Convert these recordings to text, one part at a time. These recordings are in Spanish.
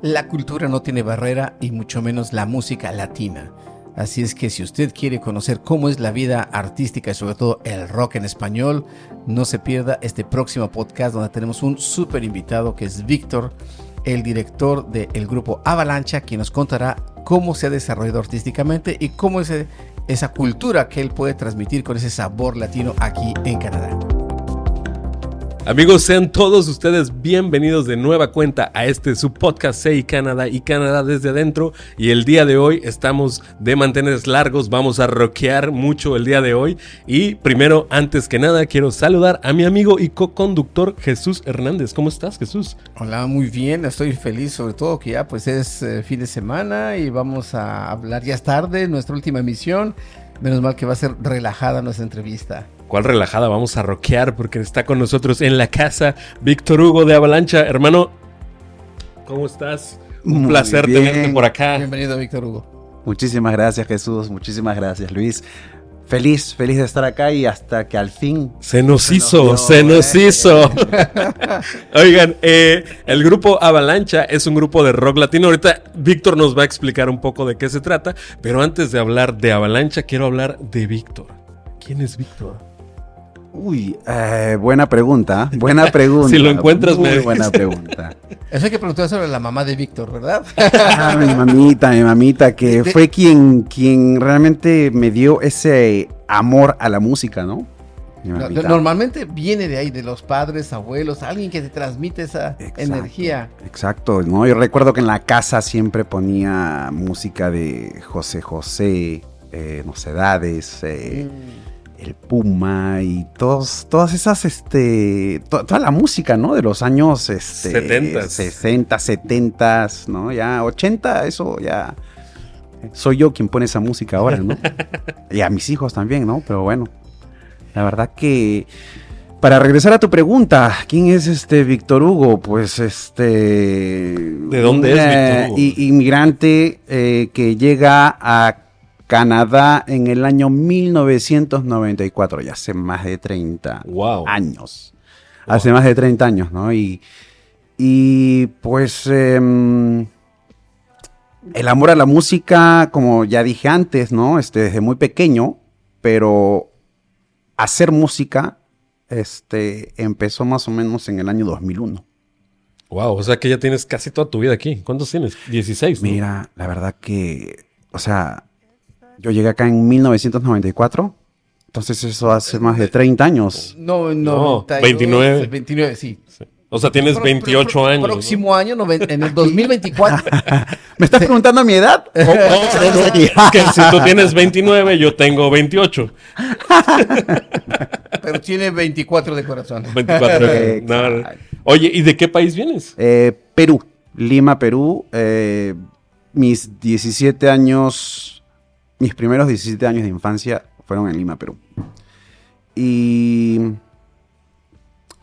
La cultura no tiene barrera y mucho menos la música latina. Así es que si usted quiere conocer cómo es la vida artística y sobre todo el rock en español, no se pierda este próximo podcast donde tenemos un súper invitado que es Víctor, el director del grupo Avalancha, quien nos contará cómo se ha desarrollado artísticamente y cómo es esa cultura que él puede transmitir con ese sabor latino aquí en Canadá. Amigos, sean todos ustedes bienvenidos de nueva cuenta a este su podcast Say Canadá y Canadá desde adentro. Y el día de hoy estamos de mantener largos, vamos a rockear mucho el día de hoy. Y primero, antes que nada, quiero saludar a mi amigo y co-conductor Jesús Hernández. ¿Cómo estás, Jesús? Hola, muy bien, estoy feliz, sobre todo que ya pues es eh, fin de semana y vamos a hablar ya es tarde, nuestra última emisión. Menos mal que va a ser relajada nuestra entrevista. ¿Cuál relajada? Vamos a rockear porque está con nosotros en la casa Víctor Hugo de Avalancha. Hermano, ¿cómo estás? Un placer tenerte por acá. Bienvenido, Víctor Hugo. Muchísimas gracias, Jesús. Muchísimas gracias, Luis. Feliz, feliz de estar acá y hasta que al fin... Se nos hizo, se nos hizo. Oigan, eh, el grupo Avalancha es un grupo de rock latino. Ahorita Víctor nos va a explicar un poco de qué se trata, pero antes de hablar de Avalancha, quiero hablar de Víctor. ¿Quién es Víctor? Uy, eh, buena pregunta, buena pregunta. si lo encuentras, muy buena pregunta. Eso hay que preguntar sobre la mamá de Víctor, ¿verdad? ah, mi mamita, mi mamita, que fue quien, quien realmente me dio ese amor a la música, ¿no? Normalmente viene de ahí, de los padres, abuelos, alguien que te transmite esa energía. Exacto, ¿no? Yo recuerdo que en la casa siempre ponía música de José José, eh, Nocedades, eh, mm el Puma y todos, todas esas, este, toda la música, ¿no? De los años este, 70, 60, 70, ¿no? Ya 80, eso ya soy yo quien pone esa música ahora, ¿no? y a mis hijos también, ¿no? Pero bueno, la verdad que para regresar a tu pregunta, ¿quién es este Víctor Hugo? Pues este. ¿De dónde es Víctor Hugo? Inmigrante eh, que llega a Canadá en el año 1994, ya hace más de 30 años. Hace más de 30 años, ¿no? Y, y pues em, el amor a la música, como ya dije antes, ¿no? Este, desde muy pequeño, pero hacer música este, empezó más o menos en el año 2001. Wow, o sea que ya tienes casi toda tu vida aquí. ¿Cuántos tienes? 16. Mira, la verdad que, o sea, yo llegué acá en 1994. Entonces eso hace más de 30 años. No, no, 29. 29, sí. O sea, tienes 28 años. Próximo año, en el 2024. ¿Me estás preguntando mi edad? Oh, es que si tú tienes 29, yo tengo 28. Pero tiene 24 de corazón. 24 de corazón. Oye, ¿y de qué país vienes? Eh, Perú. Lima, Perú. Eh, mis 17 años mis primeros 17 años de infancia fueron en Lima, Perú. Y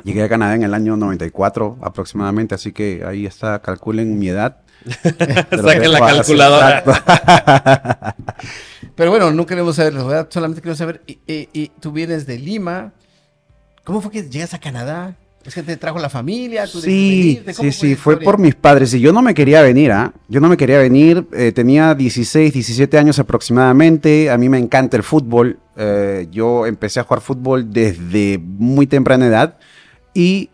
llegué a Canadá en el año 94 aproximadamente, así que ahí está, calculen mi edad. Saquen la calculadora. Pero bueno, no queremos saber ¿verdad? solamente queremos saber, y, tú vienes de Lima, ¿cómo fue que llegas a Canadá? ¿Es que te trajo la familia? sí, sí, sí, fue por mis padres. Y yo no me quería venir, ¿ah? Yo no me quería venir. Eh, tenía 16, 17 años aproximadamente. A mí me encanta el fútbol. Eh, yo empecé a jugar fútbol desde muy temprana edad. Y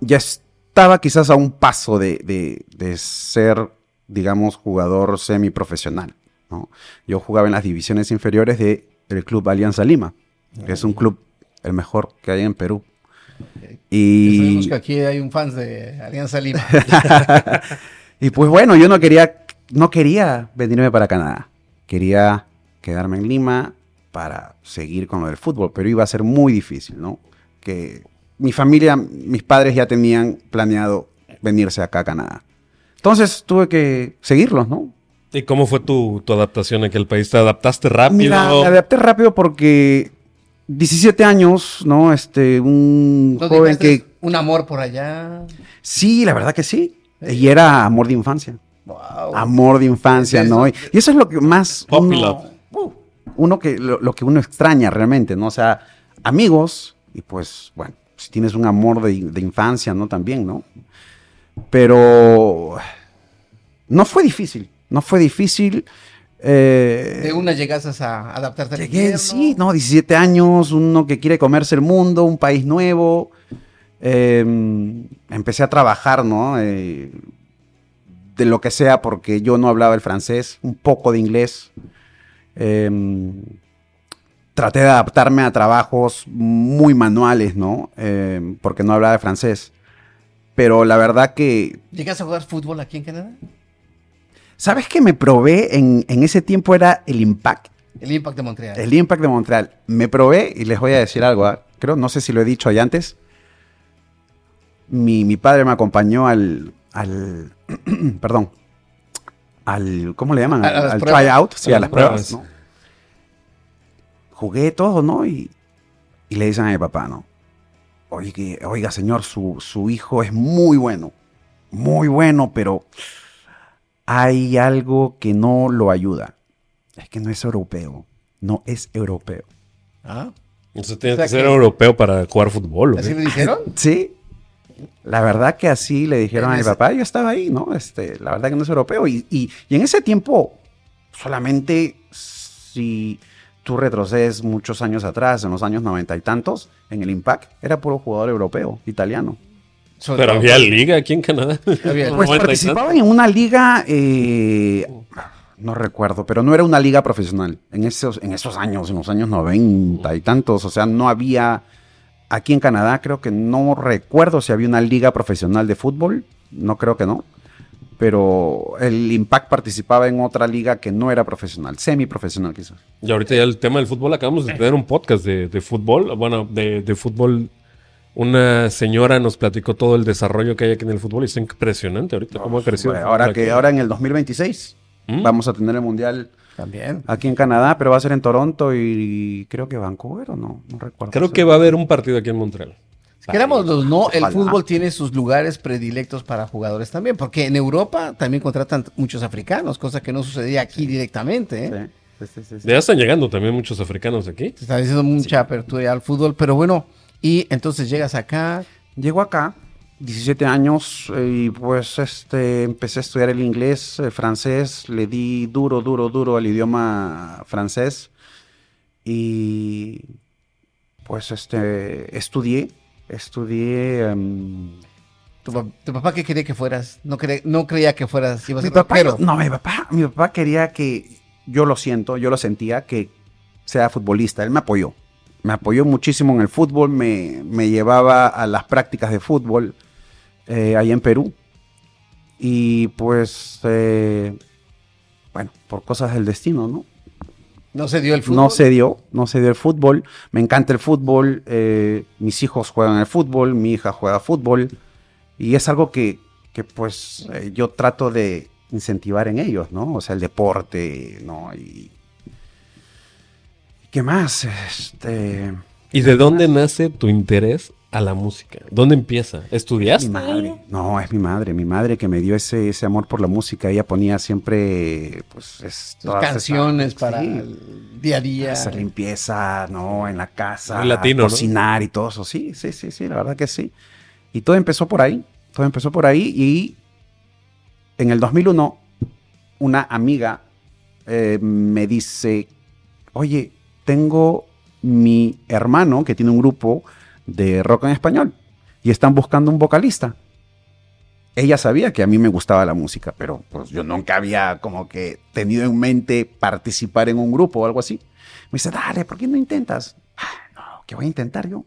ya estaba quizás a un paso de, ser, digamos, jugador semiprofesional. ¿no? Yo jugaba en las divisiones inferiores del club Alianza Lima, que es un club el mejor que hay en Perú. Y sabemos que aquí hay un fans de Alianza Lima. y pues bueno, yo no quería, no quería venirme para Canadá. Quería quedarme en Lima para seguir con lo del fútbol, pero iba a ser muy difícil, ¿no? Que mi familia, mis padres ya tenían planeado venirse acá a Canadá. Entonces tuve que seguirlos, ¿no? ¿Y cómo fue tu, tu adaptación en aquel país? ¿Te adaptaste rápido? Mira, me adapté rápido porque 17 años, ¿no? Este, un joven que... Un amor por allá. Sí, la verdad que sí. Y era amor de infancia. Wow. Amor de infancia, ¿no? Y, eso es lo que más... Uno, uh, uno que, lo, que uno extraña realmente, ¿no? O sea, amigos y pues, bueno, si tienes un amor de, infancia, ¿no? También, ¿no? Pero no fue difícil, no fue difícil. Eh, De una llegas a adaptarte al Llegué, invierno. sí, no, 17 años, uno que quiere comerse el mundo, un país nuevo. Eh, empecé a trabajar, ¿no? Eh, de lo que sea, porque yo no hablaba el francés, un poco de inglés. Eh, traté de adaptarme a trabajos muy manuales, ¿no? Eh, porque no hablaba francés. Pero la verdad que ¿Llegas a jugar fútbol aquí en Canadá? ¿Sabes que me probé en, en ese tiempo era el Impact? El Impact de Montreal. El Impact de Montreal. Me probé y les voy a decir algo. ¿ah? Creo, no sé si lo he dicho ahí antes. Mi, mi padre me acompañó al. al perdón. Al. ¿Cómo le llaman? A- a Al, tryout. Sí, A a las pruebas. pruebas. ¿no? Jugué todo, ¿no? Y, y le dicen a mi papá, ¿no? Oye, oiga, señor, su, su hijo es muy bueno. Muy bueno, pero hay algo que no lo ayuda. Es que no es europeo. No es europeo. Ah, Entonces tienes O sea que ser que- europeo para jugar fútbol. ¿o ¿Así le dijeron? Sí. La verdad que así le dijeron a mi papá. Yo estaba ahí, ¿no? Este, la verdad que no es europeo. Y, y- y en ese tiempo, solamente si tú retrocedes muchos años atrás, en los años noventa y tantos, en el Impact, era puro jugador europeo, italiano. Sobre Pero todo- había liga aquí en Canadá. Había- Pues participaban en una liga, eh, no recuerdo, pero no era una liga profesional. En esos, en esos años, en los años noventa y tantos, o sea, no había, aquí en Canadá creo que no recuerdo si había una liga profesional de fútbol, no creo que no. Pero el Impact participaba en otra liga que no era profesional, semiprofesional quizás. Y ahorita ya el tema del fútbol, acabamos de tener un podcast de, de fútbol. Bueno, de, de fútbol. Una señora nos platicó todo el desarrollo que hay aquí en el fútbol y está impresionante ahorita cómo ha crecido. Bueno, ahora aquí. que ahora en el 2026 ¿Mm? vamos a tener el mundial También. aquí en Canadá, pero va a ser en Toronto y creo que Vancouver o no, no recuerdo. Creo que va a haber un partido aquí en Montreal. Queramos no, el Ojalá. fútbol tiene sus lugares predilectos para jugadores también, porque en Europa también contratan muchos africanos, cosa que no sucedía aquí directamente. ¿eh? Sí, sí, sí, sí. Ya están llegando también muchos africanos aquí. Se está diciendo mucha apertura al fútbol, pero bueno, y entonces llegas acá, Llego acá, 17 años, eh, y pues este, empecé a estudiar el inglés, el francés, le di duro, duro, duro al idioma francés y pues este, estudié, estudié... em, tu, pa- tu papá qué quería que fueras, no, cre- no creía que fueras, ibas a mi ser papá, rockero. no, mi papá, mi papá quería que, yo lo siento, yo lo sentía, que sea futbolista, él me apoyó. Me apoyó muchísimo en el fútbol, me, me llevaba a las prácticas de fútbol eh, ahí en Perú. Y pues, eh, bueno, por cosas del destino, ¿no? No se dio el fútbol. No se dio, no se dio el fútbol. Me encanta el fútbol, eh, mis hijos juegan al fútbol, mi hija juega fútbol. Y es algo que, que, pues eh, yo trato de incentivar en ellos, ¿no? O sea, el deporte, ¿no? Y... ¿Qué más? Este... ¿Y de dónde nace tu interés a la música? ¿Dónde empieza? ¿Estudiaste? Mi madre, no, es mi madre, mi madre que me dio ese, ese amor por la música. Ella ponía siempre, pues, es, esas- canciones para sí, el día a día. hacer limpieza, ¿no? En la casa, latino, ¿no? cocinar y todo eso. Sí, sí, sí, sí, la verdad que sí. Y todo empezó por ahí, todo empezó por ahí y en el 2001 una amiga eh, me dice, oye, tengo mi hermano que tiene un grupo de rock en español y están buscando un vocalista. Ella sabía que a mí me gustaba la música, pero pues yo nunca había como que tenido en mente participar en un grupo o algo así. Me dice, dale, ¿por qué no intentas? "Ah, no, ¿qué voy a intentar yo?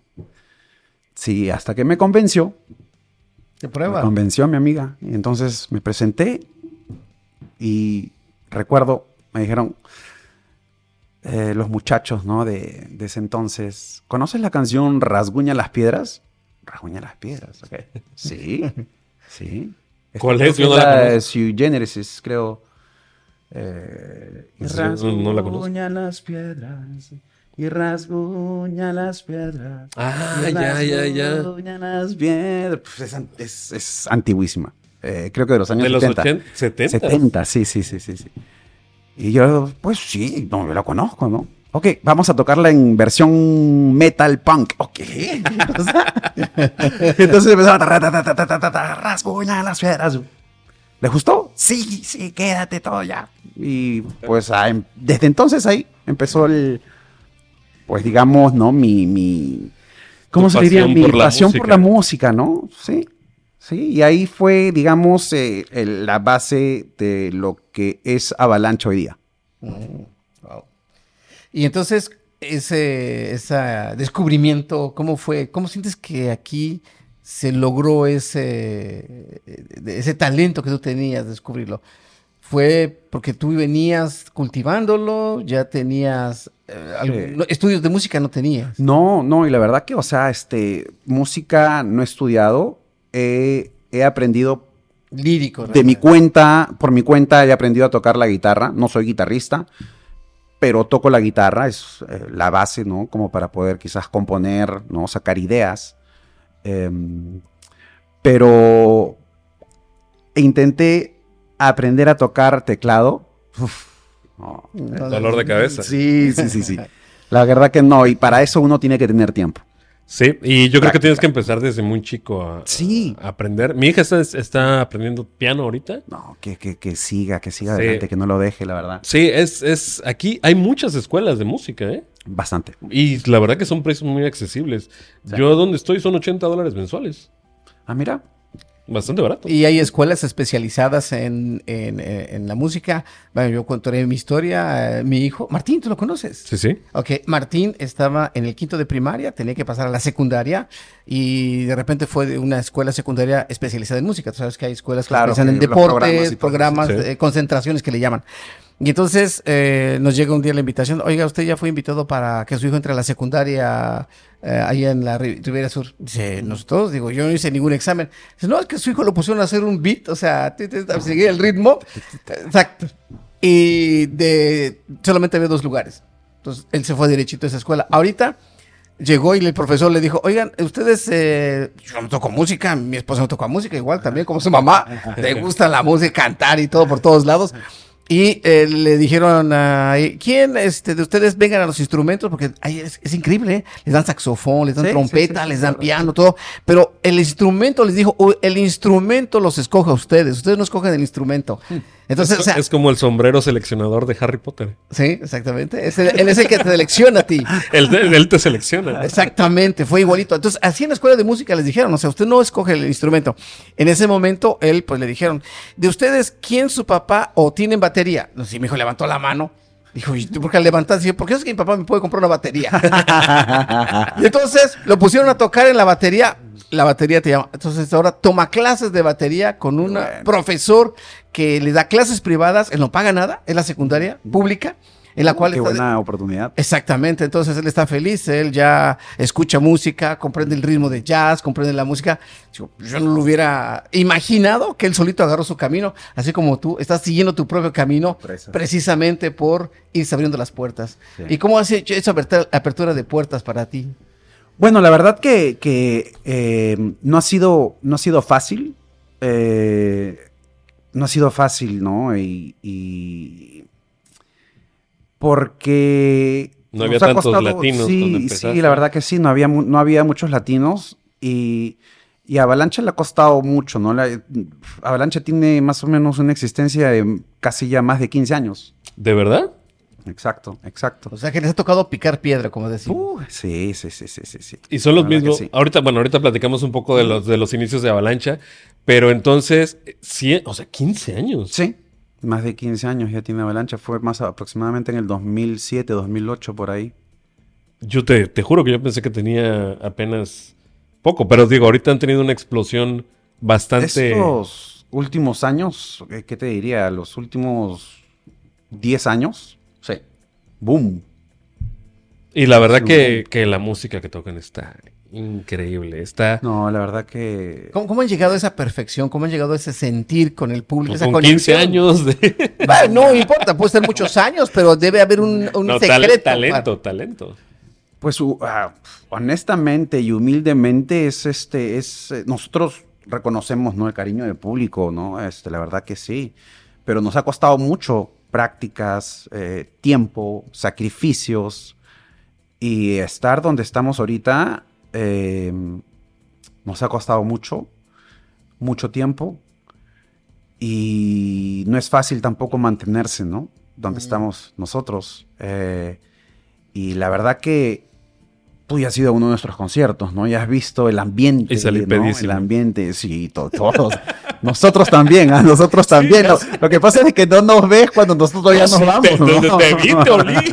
Sí, hasta que me convenció, ¿Qué me prueba? convenció a mi amiga. Y entonces me presenté y recuerdo, me dijeron eh, los muchachos, ¿no? De, de ese entonces, ¿conoces la canción Rasguña las piedras? Rasguña las piedras, ok. Sí, sí. ¿Cuál Creo es? Yo no la la conozco. de Sui Generis, creo. Eh, y Sí, no- no la conozco. rasguña las piedras. Y rasguña las piedras. Ah, y ya, ya, ya. rasguña las piedras. Pues es, es- es antiguísima. Eh, creo que de los años De los 70. 80, 70. 70, sí, sí, sí, sí, sí. Y yo, pues sí, no, yo la conozco, ¿no? Ok, vamos a tocarla en versión metal punk. Ok. Entonces empezaron a rasguñar las piedras. ¿Le gustó? Sí, sí, quédate todo ya. Y pues desde entonces ahí empezó el, pues digamos, ¿no? Mi, mi ¿cómo se diría? Mi pasión por la música, ¿no? Sí, sí. Y ahí fue, digamos, eh, el- la base de lo que es Avalanche hoy día. Wow. Y entonces, ese, ese descubrimiento, ¿cómo fue? ¿Cómo sientes que aquí se logró ese, ese talento que tú tenías de descubrirlo? ¿Fue porque tú venías cultivándolo? ¿Ya tenías eh, algún- estudios de música? No tenías. No, no, y la verdad que, o sea, este, música no he estudiado, he, he aprendido Lírico. de mi cuenta, por mi cuenta he aprendido a tocar la guitarra, no soy guitarrista, pero toco la guitarra, es eh, la base, ¿no? Como para poder quizás componer, ¿no? Sacar ideas. Em, pero intenté aprender a tocar teclado. Uf, no, No, Dolor de cabeza. Sí, sí, sí, sí. La verdad que no, y para eso uno tiene que tener tiempo. Sí, y yo creo que tienes que empezar desde muy chico a, Sí. a aprender. Mi hija está, está aprendiendo piano ahorita. No, que, que, que siga, que siga Sí. adelante, que no lo deje, la verdad. Sí, es, es aquí hay muchas escuelas de música, ¿eh? Bastante. Y la verdad que son precios muy accesibles. Yo donde estoy son 80 dólares mensuales. Ah, mira. Bastante barato. Y hay escuelas especializadas en, en, eh, en la música. Bueno, yo contaré mi historia. eh, mi hijo, Martín, ¿tú lo conoces? Sí, sí. Ok, Martín estaba en el quinto de primaria, tenía que pasar a la secundaria y de repente fue de una escuela secundaria especializada en música. Tú sabes que hay escuelas que Claro, especializan en deportes, programas y todo programas, eso. Sí. eh, concentraciones que le llaman. Y entonces eh, nos llega un día la invitación, oiga, usted ya fue invitado para que su hijo entre a la secundaria eh, ahí en la Ri- Ribera Sur. Dice, nosotros, digo, yo no hice ningún examen. Dice, no, es que su hijo lo pusieron a hacer un beat, o sea, seguir el ritmo. Exacto. Y de solamente había dos lugares. Entonces él se fue derechito a esa escuela. Ahorita llegó y el profesor le dijo, oigan, ustedes, eh, yo no toco música, mi esposa no toca música, igual también como su mamá, le gusta la música, cantar y todo por todos lados. Y eh, le dijeron, a ¿quién este, de ustedes vengan a los instrumentos? Porque ahí es, es increíble, ¿eh? les dan saxofón, les dan Sí, trompeta, sí, sí, les dan claro. piano, todo. Pero el instrumento les dijo, "Oh, el instrumento los escoge a ustedes, ustedes no escogen el instrumento. Entonces, es, o sea, es como el sombrero seleccionador de Harry Potter. sí, exactamente. Es el- él es el que te selecciona a ti. Él, él te selecciona. Exactamente, fue igualito. Entonces, así en la escuela de música les dijeron, o sea, usted no escoge el instrumento. En ese momento, él, pues le dijeron, de ustedes, ¿quién su papá o tienen batería? No sé, mi hijo levantó la mano. Dijo, ¿y tú por qué levantaste? Porque es que mi papá me puede comprar una batería. y entonces lo pusieron a tocar en la batería. La batería te llama. Entonces ahora toma clases de batería con un Bueno. profesor que le da clases privadas. Él no paga nada, es la secundaria pública, en la cual Qué está- buena oportunidad. Exactamente, entonces él está feliz, él ya escucha música, comprende el ritmo de jazz, comprende la música. Yo no lo hubiera imaginado que él solito agarró su camino, así como tú estás siguiendo tu propio camino Presa. precisamente por irse abriendo las puertas. Sí. ¿Y cómo has hecho esa apertura, apertura de puertas para ti? Bueno, la verdad que, que, eh, no, ha sido, no ha sido fácil. eh, no ha sido fácil, ¿no? Y, y- porque... No había tantos latinos Sí, sí, la verdad que sí, no había, no había muchos latinos y, y a Avalanche le ha costado mucho, ¿no? La- Avalanche tiene más o menos una existencia de casi ya más de 15 años. ¿De verdad? Exacto, exacto. O sea, que les ha tocado picar piedra, como decimos. Uh, sí, sí, sí, sí, sí, sí. Y son los mismos. sí. Ahorita, bueno, ahorita platicamos un poco de los, de los inicios de Avalancha, pero entonces, sí, o sea, 15 años. Sí, más de 15 años ya tiene Avalancha. Fue más aproximadamente en el 2007, 2008, por ahí. Yo te, te juro que yo pensé que tenía apenas poco, pero digo, ahorita han tenido una explosión bastante. Estos últimos años, eh, ¿qué te diría? Los últimos 10 años. Sí. Boom. Y la verdad Sí, que, que la música que tocan está increíble. Está No, la verdad que... ¿Cómo, cómo han llegado a esa perfección? ¿Cómo han llegado a ese sentir con el público? esa con 15 conexión? años de. Bueno, no importa, puede ser muchos años, pero debe haber un, un No, secreto. talento, talento. Pues u- ah, honestamente y humildemente es este, es, eh, nosotros reconocemos, ¿no? El cariño del público, ¿no? Este, la verdad que sí. Pero nos ha costado mucho prácticas, eh, tiempo, sacrificios y estar donde estamos ahorita eh, nos ha costado mucho, mucho tiempo y no es fácil tampoco mantenerse, ¿no? Donde estamos nosotros. Eh, y la verdad que tú ya has ido a uno de nuestros conciertos, ¿no? Ya has visto el ambiente. El ambiente, sí. nosotros también, ¿ah? nosotros también. Lo, lo que pasa es que no nos ves cuando nosotros ya nos vamos, te- ¿no? te vi, te olí.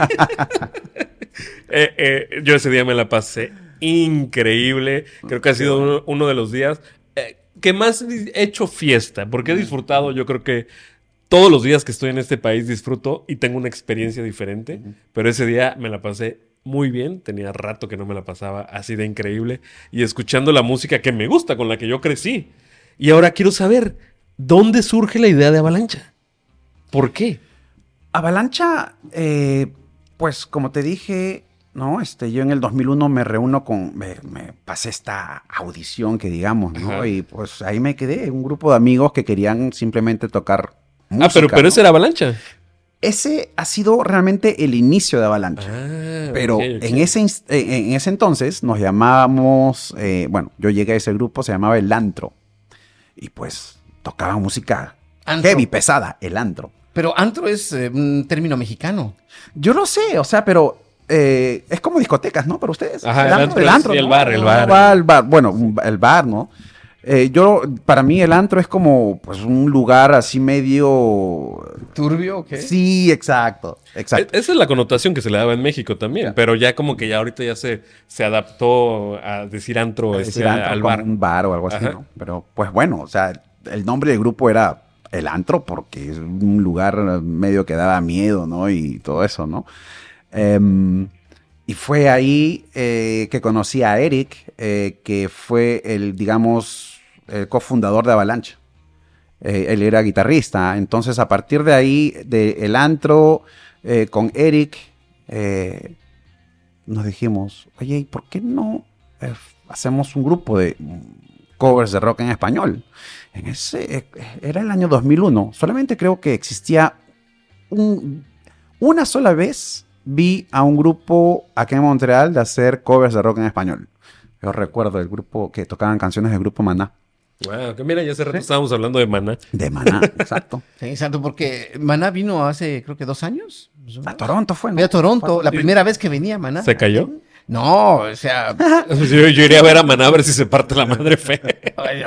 Eh, eh, yo ese día me la pasé increíble. Creo que ha sido uno, uno de los días eh, que más he hecho fiesta, porque he disfrutado, yo creo que todos los días que estoy en este país disfruto y tengo una experiencia diferente, pero ese día me la pasé muy bien, tenía rato que no me la pasaba así de increíble y escuchando la música que me gusta, con la que yo crecí. Y ahora quiero saber, ¿dónde surge la idea de Avalancha? ¿Por qué? Avalancha, eh, pues como te dije, ¿no? Este, yo en el 2001 me reúno con, me, me pasé esta audición que digamos, ¿no? Ajá. Y pues ahí me quedé, un grupo de amigos que querían simplemente tocar ah, pero, pero ¿no? ese era Avalancha. Ese ha sido realmente el inicio de Avalancha. Ah, Pero. En, ese, en en ese entonces nos llamábamos, eh, bueno, yo llegué a ese grupo, se llamaba El Antro. Y pues tocaba música Antro. heavy, pesada, El Antro. Pero antro es eh, un término mexicano. Yo lo sé, o sea, pero eh, es como discotecas, ¿no? Para ustedes. Ajá, el antro el ¿no? bar, el bar. Bueno, el bar, ¿no? Eh, yo, para mí el antro es como, pues, un lugar así medio... ¿Turbio o qué? Sí, exacto, exacto. E- Esa es la connotación que se le daba en México también, pero ya como que ya ahorita ya se, se adaptó a decir antro, Es este, decir, antro al como bar. un bar o algo así, Ajá. ¿no? Pero, pues bueno, o sea, el nombre del grupo era el antro porque es un lugar medio que daba miedo, ¿no? Y todo eso, ¿no? Em, y fue ahí eh, que conocí a Eric, eh, que fue el, digamos, el cofundador de Avalancha. Eh, él era guitarrista. Entonces, a partir de ahí, de el antro, eh, con Eric, eh, nos dijimos, oye, ¿y por qué no eh, hacemos un grupo de covers de rock en español? En ese, eh, era el año 2001. Solamente creo que existía un- una sola vez vi a un grupo aquí en Montreal de hacer covers de rock en español. Yo recuerdo el grupo que tocaban canciones del grupo Maná. Wow, que mira, ya hace rato estábamos hablando de Maná. De Maná, exacto. Sí, exacto, porque Maná vino hace, creo que dos años. A. Toronto fue, ¿no? Fue a Toronto, la primera vez que venía Maná. ¿Se cayó? No, o sea, Yo, yo iría a ver a Maná a ver si se parte la madre fe.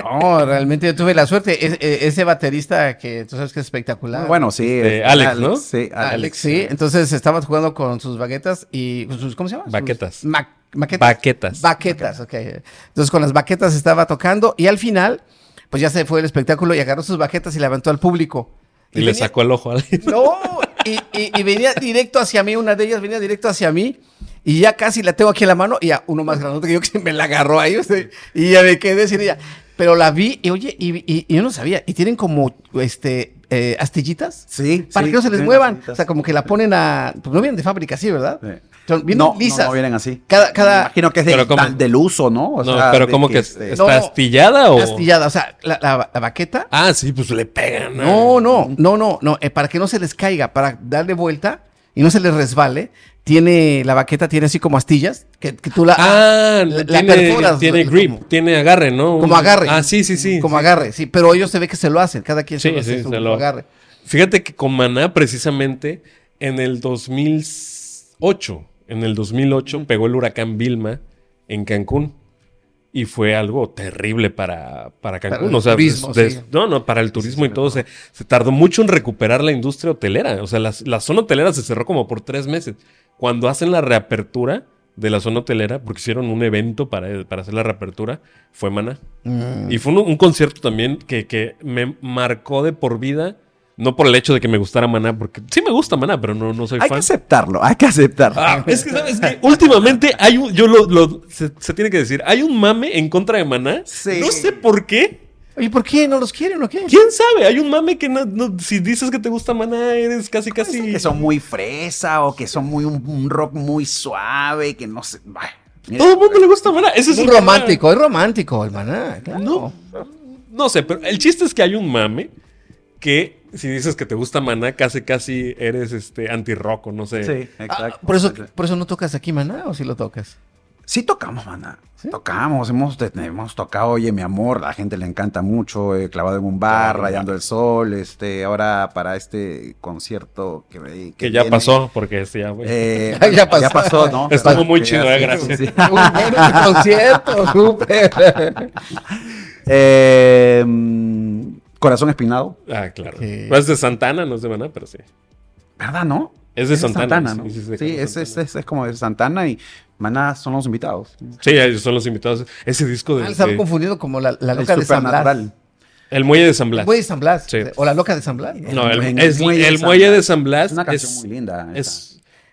no, realmente yo tuve la suerte. Es- e- ese baterista que tú sabes que es espectacular. Bueno, sí. Este, es- Alex, ¿no? Sí, Alex, sí. Entonces estabas jugando con sus baquetas y con sus, ¿cómo se llama? Sus Baquetas. ma- maquetas. Baquetas. Baquetas, ok. Entonces con las baquetas estaba tocando y al final, pues ya se fue el espectáculo y agarró sus baquetas y la aventó al público. Y le venía- sacó el ojo a alguien. No, y, y- y venía directo hacia mí, una de ellas venía directo hacia mí y ya casi la tengo aquí en la mano y ya uno más grandote que yo que me la agarró ahí sea, y ya me quedé sin ella. Pero la vi y oye, y, y- y yo no sabía, y tienen como este eh, astillitas Sí. para sí, que no se les muevan. O sea, como que la ponen a. Pues no vienen de fábrica así, ¿verdad? Sí. Son bien no, lisas. No, no vienen así. Cada- cada- Me imagino que es tal- del uso, ¿no? O No, sea, pero como que este, está No, astillada o. Astillada, o sea, la, la- la baqueta. Ah, sí, pues le pegan. No, no, no, no, no. eh, para que no se les caiga, para darle vuelta y no se les resbale, tiene la baqueta tiene así como astillas que, que tú la, Ah, la- la tiene, perforas, tiene como- grip, tiene agarre, ¿no? como agarre. Ah, sí, sí, sí. Como sí. agarre, sí. Pero ellos se ve que se lo hacen, cada quien se lo hace sí, su se lo- agarre. Fíjate que con Maná, precisamente, en el 2008, en el 2008 pegó el huracán Vilma en Cancún. Y fue algo terrible para, para Cancún. Para el o sea, turismo, des- sí. no, no, para el turismo y todo. Se, se tardó mucho en recuperar la industria hotelera. O sea, las- la zona hotelera se cerró como por tres meses. Cuando hacen la reapertura de la zona hotelera, porque hicieron un evento para, para hacer la reapertura, fue Maná. Mm. Y fue un, un concierto también que, que me marcó de por vida. No por el hecho de que me gustara Maná, porque sí me gusta Maná, pero no, no soy Hay que fan. aceptarlo, hay que aceptarlo. Ah, es que, ¿sabes que Últimamente hay un. Yo lo. lo- se, se tiene que decir. Hay un mame en contra de Maná. Sí. No sé por qué. Oye, ¿por qué no los quieren o qué? ¿Quién sabe? Hay un mame que no, no- si dices que te gusta Maná, eres casi casi. que son muy fresa o que son muy un, un rock muy suave, que no sé. bah, mira, Todo el mundo le gusta Maná. Ese Es un romántico, es romántico el maná. claro. No, no sé, pero el chiste es que hay un mame que si dices que te gusta Maná, casi casi eres este anti-rock, o no sé. Sí, Ah, exacto. por, eso, por eso no tocas aquí, maná, o si lo tocas. Sí tocamos, mana. ¿Sí? Tocamos, hemos, hemos tocado, oye, mi amor, la gente le encanta mucho, eh, clavado en un bar, rayando el sol, este, ahora para este concierto que, que, Que ya viene, pasó, porque este ya, güey. eh, Ya pasó. Ya pasó, ¿no? Estuvo Pero muy chido, eh, gracias. sí. Un buen concierto, súper. Eh, mm, Corazón Espinado, ah, claro. Es de Santana, no es de Maná, pero sí. ¿verdad, no? Es de Santana. ¿no? sí, Sí, es, Santana. es, es- es como de Santana y Maná son los invitados. Sí, ellos son los invitados. Ese disco de, Ah, estaba de- confundido como la, loca de San Blas. El Muelle de San Blas. El muelle de San Blas. Sí. O la loca de San Blas. ¿no? No, el, En es- el Muelle de el San Muelle Blas. de San Blas Es una canción es- muy linda. esa. es-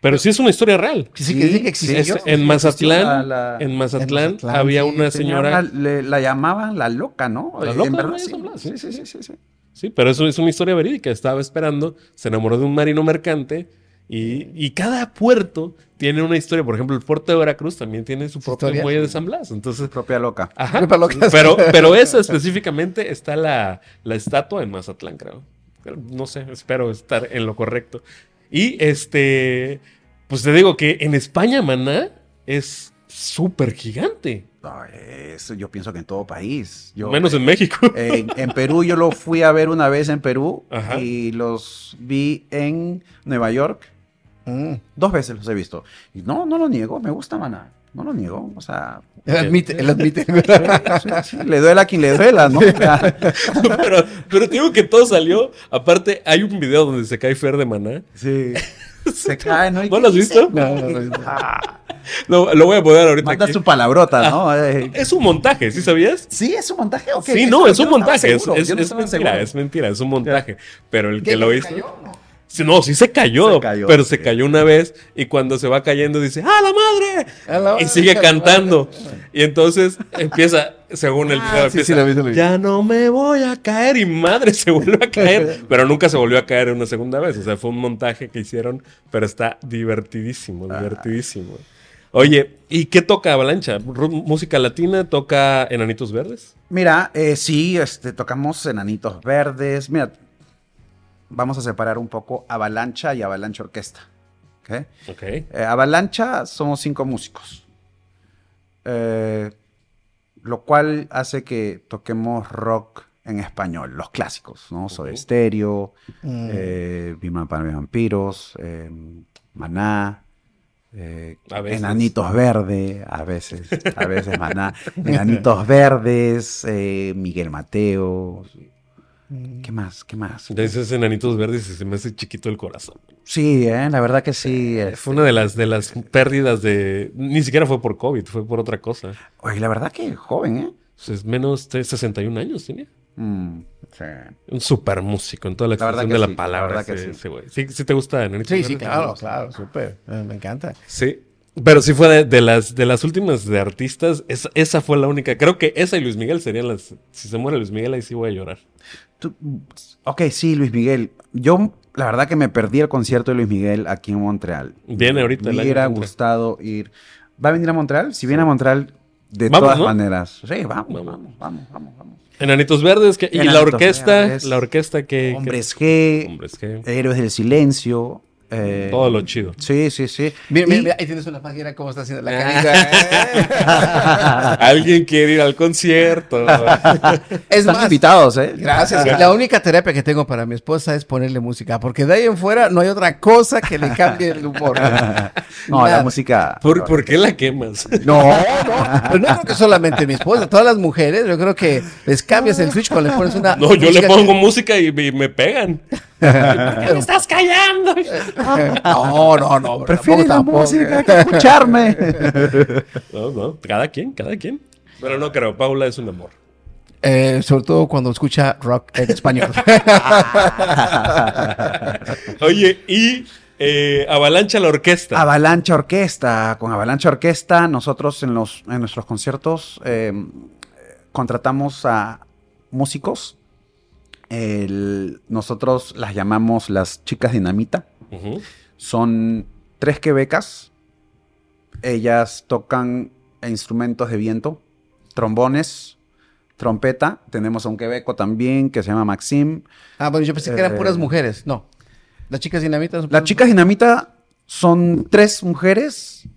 pero sí es una historia real. Sí, sí, que dice que Sí, existió. Es- en Mazatlán, la- la- en Mazatlán, Mazatlán, había sí, una señora. una- le- la llamaban la loca, ¿no? La En loca del verdad, sí. San Blas, Sí, sí, sí, sí, sí. Sí, pero eso es una historia verídica. Estaba esperando, se enamoró de un marino mercante y, y cada puerto tiene una historia. Por ejemplo, el puerto de Veracruz también tiene su Su propio historia. muelle de San Blas. Entonces, Propia loca. ajá. Propia loca. Pero, pero esa específicamente está la, la estatua en Mazatlán, creo. Pero No sé, espero estar en lo correcto. Y este, pues te digo que en España, Maná es súper gigante. Eso yo pienso que en todo país. Yo, Menos en México. en, en Perú yo lo fui a ver una vez en Perú Ajá. y los vi en Nueva York. Mm. Dos veces los he visto. Y no, no lo niego, me gusta Maná. No lo niego. O sea, Él admite, él admite. le duela a quien le duela, ¿no? Pero, pero te digo que todo salió. Aparte, hay un video donde se cae Fer de Maná. sí. Se cae, ¿no? ¿Y ¿No qué lo has visto? No, no, no. Ah, Lo, lo voy a poner ahorita manda aquí. su palabrota, ¿no? Eh, Es un montaje, ¿sí sabías? Sí, es un montaje. ¿o qué? Sí, no, es un montaje. Es, es- yo no es mentira, seguro. es mentira, es un montaje. Pero el que ¿Qué, lo se hizo. cayó? No. Sí, no, sí se cayó, Se cayó, pero sí. se cayó una vez y cuando se va cayendo dice, ¡ah, la madre! A la Y madre, sigue cantando. Y entonces empieza, según el Ah, video, sí, sí, empieza, lo vi, lo vi. ya no me voy a caer y madre se vuelve a caer, pero nunca se volvió a caer una segunda vez. O sea, fue un montaje que hicieron, pero está divertidísimo, Ah. divertidísimo. Oye, ¿y qué toca Avalancha? ¿Ru- ¿Música latina? ¿Toca Enanitos Verdes? Mira, eh, sí, este, tocamos Enanitos Verdes. Mira, vamos a separar un poco Avalancha y Avalancha Orquesta. ¿ok? Ok. Eh, Avalancha somos cinco músicos. Eh, lo cual hace que toquemos rock en español, los clásicos, ¿no? Soda Ujú. Stereo, Mm. eh, para Vampiros, eh, Maná, eh, A veces. Enanitos Verdes, a veces, a veces Maná, Enanitos Verdes, eh, Miguel Mateo. ¿Qué más? ¿Qué más? Ya dices Enanitos Verdes y se me hace chiquito el corazón. Sí, eh, la verdad que sí. eh, Fue una de las, de las pérdidas de... Ni siquiera fue por COVID, fue por otra cosa. Oye, la verdad que joven, ¿eh? Es menos de 61 años tenía. Mm, sí. Un super músico en toda la que de la sí, la palabra. que sí. ese sí. sí te gusta Enanitos Sí, sí, claro, claro, súper. Eh, Me encanta. Sí. Pero sí fue de, de las, de las últimas de artistas. Esa, esa fue la única. Creo que esa y Luis Miguel serían las. Si se muere Luis Miguel, ahí sí voy a llorar. Tú- ok, sí, Luis Miguel. Yo, la verdad que me perdí el concierto de Luis Miguel aquí en Montreal. Viene ahorita Me hubiera gustado ir. ¿Va a venir a Montreal? Si viene a Montreal, de Vamos, todas ¿no? maneras. Sí, vamos, Vamos. vamos, vamos, vamos, vamos. Enanitos Verdes. Que, y la orquesta. Verdes. La orquesta que. Hombres G, Hombres que. Héroes del Silencio. Eh, Todo lo chido. Sí, sí, sí. Mira, Y- mira, mira, ahí tienes una página cómo está haciendo la Ah. carita. Alguien quiere ir al concierto. es Están más, invitados, ¿eh? gracias. La única terapia que tengo para mi esposa es ponerle música, porque de ahí en fuera no hay otra cosa que le cambie el humor. No, la música. ¿Por, por qué la quemas? No, no, pero no creo que solamente mi esposa, todas las mujeres, yo creo que les cambias el switch cuando le pones una. No, yo le pongo que- música y, y me pegan. ¡Me estás callando! No, no, no. Prefiero la música que escucharme. No, no, cada quien, cada quien. Pero no creo, Paula es un amor. Eh, sobre todo cuando escucha rock en español. Oye, y eh, Avalancha la orquesta. Avalancha Orquesta. Con Avalancha Orquesta, nosotros en, los, en nuestros conciertos eh, contratamos a músicos. El- nosotros las llamamos las chicas dinamita. Son tres quebecas. Ellas tocan instrumentos de viento, trombones, trompeta. Tenemos a un quebeco también que se llama Maxim. Ah, bueno, yo pensé que eran Eh, puras mujeres. No. Las chicas dinamitas. son Las puras- chicas dinamita son tres mujeres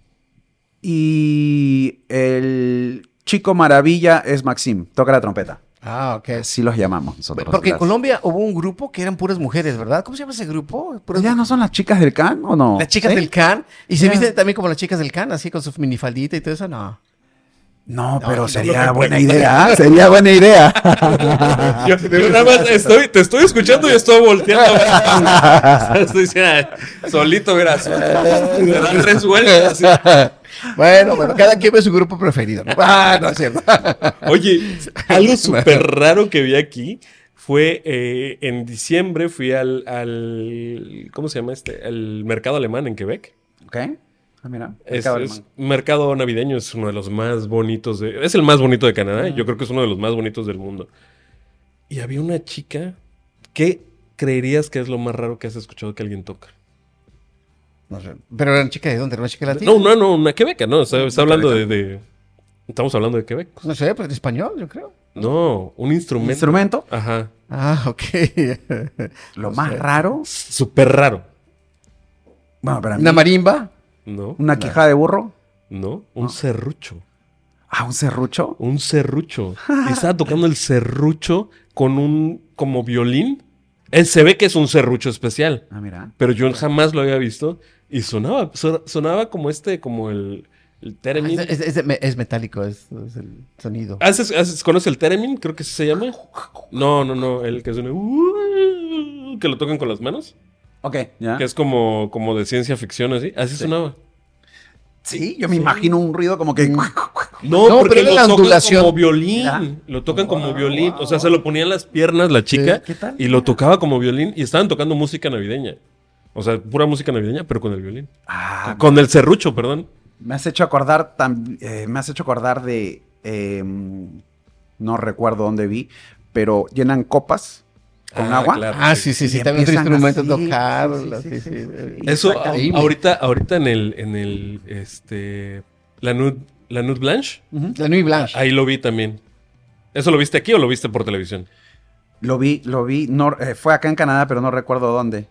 y el chico maravilla es Maxim, toca la trompeta. Ah, ok. Así los llamamos nosotros. Porque en Colombia hubo un grupo que eran puras mujeres, ¿verdad? ¿Cómo se llama ese grupo? Puras ¿Ya no son las chicas del can o no? Las chicas ¿Sí? del can. Y se visten también como las chicas del can, así con su minifaldita y todo eso, no. No, pero no, sería no, buena idea. Sería buena idea. Yo, yo nada más estoy, te estoy escuchando y estoy volteando. estoy diciendo, solito, verás. Me dan tres vueltas. Bueno, bueno, cada quien ve su grupo preferido. ¿no? Ah, no es cierto. Oye, algo súper raro que vi aquí fue eh, en diciembre fui al, al. ¿Cómo se llama este? El mercado alemán en Quebec. ¿Ok? Ah, mira. Mercado es- mercado navideño es uno de los más bonitos de, es el más bonito de Canadá yo creo que es uno de los más bonitos del mundo. Y había una chica que creerías que es lo más raro que has escuchado que alguien toca. No sé. Pero eran chicas de dónde? ¿Era una chica latina? No, no, no, una quebeca, no, está, está hablando de, de- estamos hablando de Quebec. No sé, pero en español, yo creo. No, un instrumento. ¿Instrumento? Ajá. Ah, ok. Lo más raro. Súper raro. Bueno, para mí. Una marimba. No, Una quijada de burro. no, un serrucho. Ah, un serrucho. Un serrucho. Estaba tocando el serrucho con un como violín. Él se ve que es un serrucho especial, Ah, mira. pero yo jamás lo había visto y sonaba, so- sonaba como este, como el, el theremin. Es, es- es- es metálico, es, es el sonido. ¿Haces, haces- ¿Conoces el theremin? Creo que así se llama. No, no, no, el que suena que lo tocan con las manos, Ok, ya. que es como, como de ciencia ficción así. Así sonaba. Sí, yo me imagino un ruido como que. No, No, porque pero lo la tocan ondulación. como violín. Ya. Lo tocan como violín. O sea, se lo ponían las piernas la chica Sí, ¿qué tal? y lo tocaba como violín. Y estaban tocando música navideña. O sea, pura música navideña, pero con el violín. Ah, Con el serrucho, perdón. me has hecho acordar. tam- eh, me has hecho acordar de. eh, no recuerdo dónde vi, pero llenan copas con Ah, agua. claro. Ah, sí, sí, sí. También otro empiezan instrumento así, tocar. sí, sí, sí. Eso, ahorita, ahorita en el, en el, este, la Nude, la Nude Blanche, Ujú, La Nuit Blanche. ahí lo vi también. ¿Eso lo viste aquí o lo viste por televisión? Lo vi, lo vi. No, eh, fue acá en Canadá, pero no recuerdo dónde.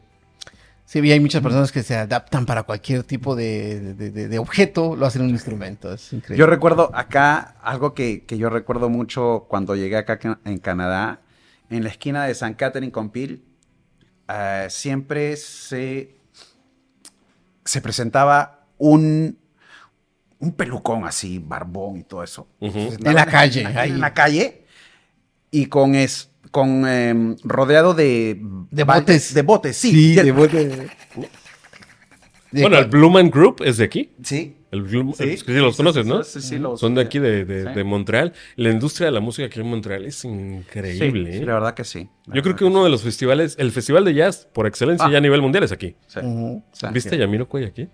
Sí, y hay muchas personas que se adaptan para cualquier tipo de, de- de- de objeto, lo hacen un instrumento. Es increíble. Yo recuerdo acá algo que, que yo recuerdo mucho cuando llegué acá en Canadá, en la esquina de San Catherine con Peel, eh, siempre se, se presentaba un, un pelucón así, barbón y todo eso. Ujú. Se En la calle, En, ahí. en la calle y con es, con em, rodeado de De botes. de botes, sí. De bote. De Bueno, el Man Group es de aquí. sí. El Blue- Sí, eh, sí, los conoces, ¿no? Sí, sí, los- Son de aquí, de, de- Sí. de Montreal. La industria de la música aquí en Montreal es increíble. Sí, ¿eh? sí, la verdad que sí. La Yo creo que uno de los festivales, el festival de jazz por excelencia Ah. ya a nivel mundial es aquí. ¿Viste a Yamiroquai aquí?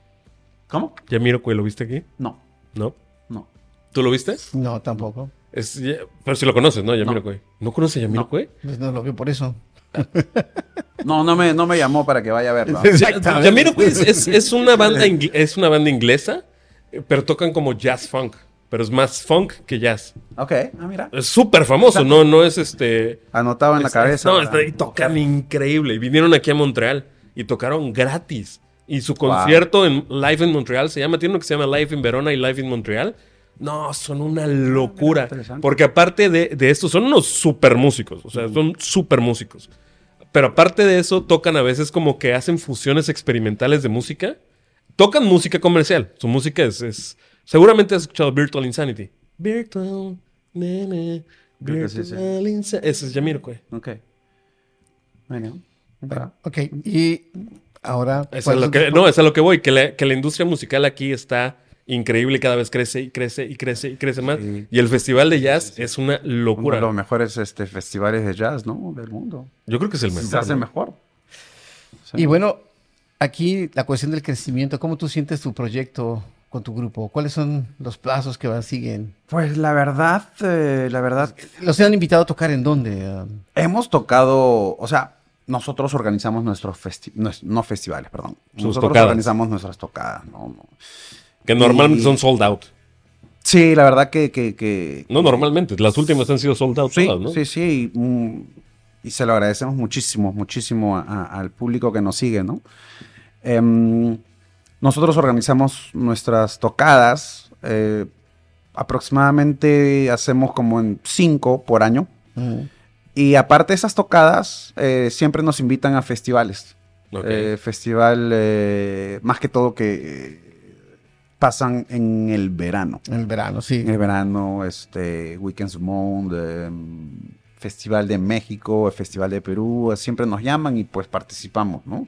¿Cómo? Yamiroquai, ¿lo viste aquí? No, ¿No? no. ¿Tú lo viste? No, tampoco. Es, ya- pero si lo conoces, ¿no? Yamiroquai. ¿No, conoces a Yamiroquai? Pues no lo veo por eso. No, no me, no me llamó para que vaya a verlo. Exactamente. Yamiroquai es, es- es una banda es una banda inglesa, eh, pero tocan como jazz funk. Pero es más funk que jazz. Ok, ah, mira. Es súper famoso, no, no es este. Anotado en la cabeza. No, y tocan increíble. Y vinieron aquí a Montreal y tocaron gratis. Y su Wow. concierto en Live in Montreal se llama, tiene uno que se llama Live in Verona y Live in Montreal. No, son una locura. interesante. Porque aparte de, de esto, son unos super músicos. O sea, son super músicos. Pero aparte de eso, tocan a veces como que hacen fusiones experimentales de música. Tocan música comercial. Su música es. es- seguramente has escuchado Virtual Insanity. Virtual. sí, Virtual Insa- Ese es Jamiroquai. Ok. Bueno. Bueno, ok, y ahora... Eso es ¿cuáles lo son que, tus- no, es a lo que voy. Que la, que la industria musical aquí está increíble. Cada vez crece y crece y crece y crece más. Sí. Y el festival de jazz es una Uno locura. de los mejores este, festivales de jazz, ¿no? Del mundo. Yo creo que es el mejor. Se hace ¿no? mejor. Sí. Y bueno, aquí la cuestión del crecimiento, ¿cómo tú sientes tu proyecto con tu grupo? ¿Cuáles son los plazos que van, siguen? Pues la verdad, eh, la verdad, ¿Los han invitado a tocar en dónde? Hemos tocado, o sea, nosotros organizamos nuestros festivales, no festivales, perdón. Sus nosotros tocadas. organizamos nuestras tocadas, ¿no? No. Que normalmente Y- son sold out. Sí, la verdad que... que, que- No, normalmente. Las últimas han sido sold out Sí, todas, ¿no? sí, sí. Y, mm, y se lo agradecemos muchísimo, muchísimo a- a- al público que nos sigue, ¿no? Em, nosotros organizamos nuestras tocadas. eh, aproximadamente hacemos como en cinco por año. Mm. Y aparte de esas tocadas, eh, siempre nos invitan a festivales. Eh, festival, eh, más que todo que eh, pasan en el verano. En el verano, sí. En el verano, este, Weekends Moon, Festival de México, el Festival de Perú, siempre nos llaman y pues participamos, ¿no?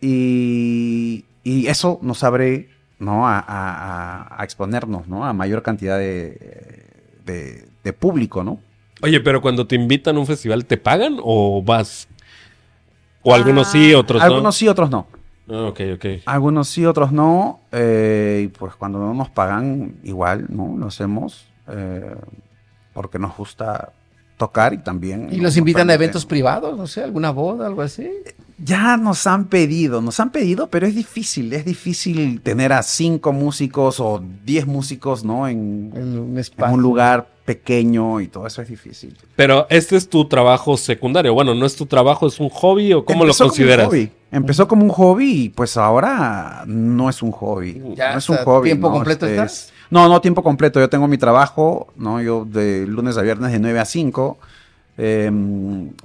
Y, y eso nos abre, ¿no? A, a- exponernos, ¿no? A mayor cantidad de, de- de público, ¿no? Oye, pero cuando te invitan a un festival, ¿te pagan o vas? O algunos sí, otros Ah, Algunos sí, otros no. Ah, ok, ok. Algunos sí, otros no. eh, y pues cuando no nos pagan, igual, ¿no? Lo hacemos eh, porque nos gusta tocar y también... ¿Y los invitan a eventos privados? No sé, alguna boda, algo así. Ya nos han pedido, nos han pedido, pero es difícil, es difícil tener a cinco músicos o diez músicos, ¿no? En, En un en espacio. un lugar pequeño y todo eso es difícil. Pero este es tu trabajo secundario. Bueno, no es tu trabajo, es un hobby o cómo Empezó lo como un consideras? hobby. Empezó como un hobby y pues ahora no es un hobby. Ya no es un hobby. ¿tiempo ¿no? completo Este estás? es- No, no tiempo completo. Yo tengo mi trabajo, ¿no? Yo de lunes a viernes de 9 a 5. eh,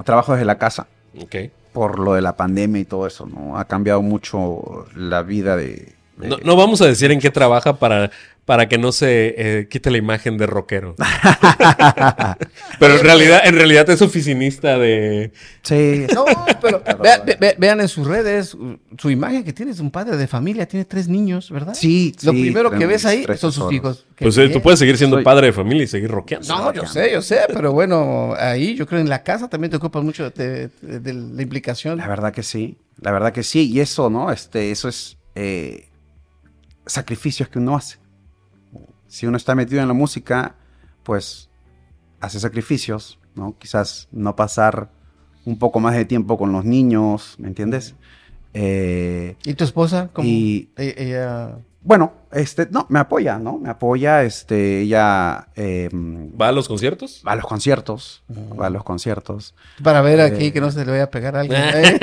trabajo desde la casa Ok. por lo de la pandemia y todo eso, ¿no? Ha cambiado mucho la vida de... No, no vamos a decir en qué trabaja para, para que no se eh, quite la imagen de rockero. Pero en realidad, en realidad es oficinista de. Sí. No, pero vea- ve- ve- vean en sus redes uh, su imagen que tiene, es un padre de familia, tiene tres niños, ¿verdad? Sí, Lo sí, primero que ves ahí son sus hijos. Pues eh, tú puedes seguir siendo Soy- padre de familia y seguir rockeando. No, yo sé, yo sé, pero bueno, ahí yo creo en la casa también te ocupas mucho de, de- de la implicación. La verdad que sí, la verdad que sí. Y eso, ¿no? Este, eso es eh, sacrificios que uno hace. Si uno está metido en la música, pues hace sacrificios, ¿no? Quizás no pasar un poco más de tiempo con los niños, ¿me entiendes? Eh, ¿Y tu esposa? ¿Cómo? y E- ella... bueno, este, no, me apoya, ¿no? Me apoya, este, ella eh, ¿Va a los conciertos? va a los conciertos, va a los conciertos. Para ver aquí Eh. que no se le vaya a pegar a alguien. ¿eh?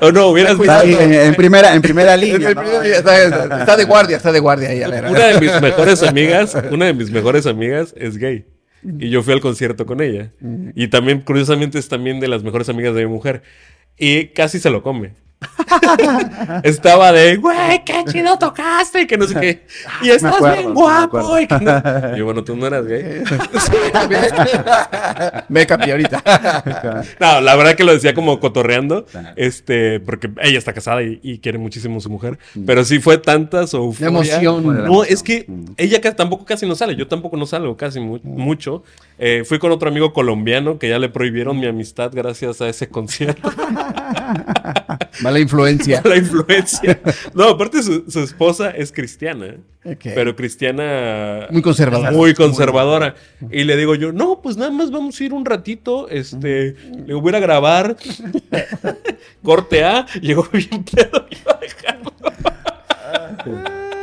Oh, no, hubieras Está ahí visto. en, en primera, en primera línea. Está, está- está de guardia, está de guardia ahí, a ver. a ver. Una de mis mejores amigas, una de mis mejores amigas es gay. Y yo fui al concierto con ella. Y también, curiosamente, es también de las mejores amigas de mi mujer. Y casi se lo come. Estaba de, güey, qué chido tocaste, y que no sé qué. Y estás acuerdo, bien guapo. y que no- Y bueno, tú no eras gay. Me cambié ahorita. No, la verdad que lo decía como cotorreando, este, porque ella está casada y, y quiere muchísimo a su mujer, pero sí fue tanta su euforia. emoción. No, es que ella ca- tampoco casi no sale, yo tampoco no salgo casi mu- mucho. Eh, fui con otro amigo colombiano que ya le prohibieron mi amistad gracias a ese concierto, Mala influencia. la influencia. No, aparte su, su esposa es cristiana, pero cristiana Muy conservadora. muy conservadora. Y le digo yo, no, pues nada más vamos a ir un ratito, este, le voy a ir a grabar, corte A, llegó bien pedo, iba a dejarlo.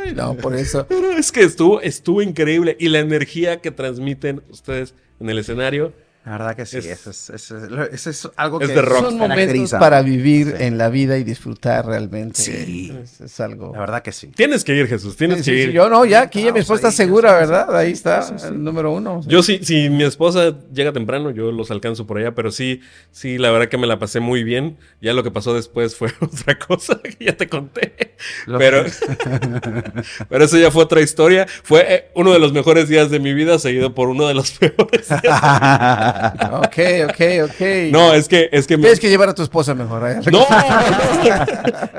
Ay, no, por eso. Pero es que estuvo, estuvo increíble y la energía que transmiten ustedes en el escenario. La verdad que sí, Es- eso, es, eso es- lo- eso es algo Es que de rock. Son momentos para vivir Sí. en la vida y disfrutar realmente. Sí. Es, es algo. La verdad que sí. Tienes que ir, Jesús, tienes Sí, que sí, ir. sí, Yo no, ya aquí ya mi esposa está segura, sí, sí, ¿verdad? Ahí está, Sí, sí, sí. el número uno. Yo sí, si mi esposa llega temprano, yo los alcanzo por allá, pero sí, sí, la verdad que me la pasé muy bien. Ya lo que pasó después fue otra cosa que ya te conté. Lo- Pero, pero eso ya fue otra historia. Fue eh, uno de los mejores días de mi vida, seguido por uno de los peores. Ok, ok, ok. No, es que, es que me- Tienes que llevar a tu esposa mejor. ¿eh? No,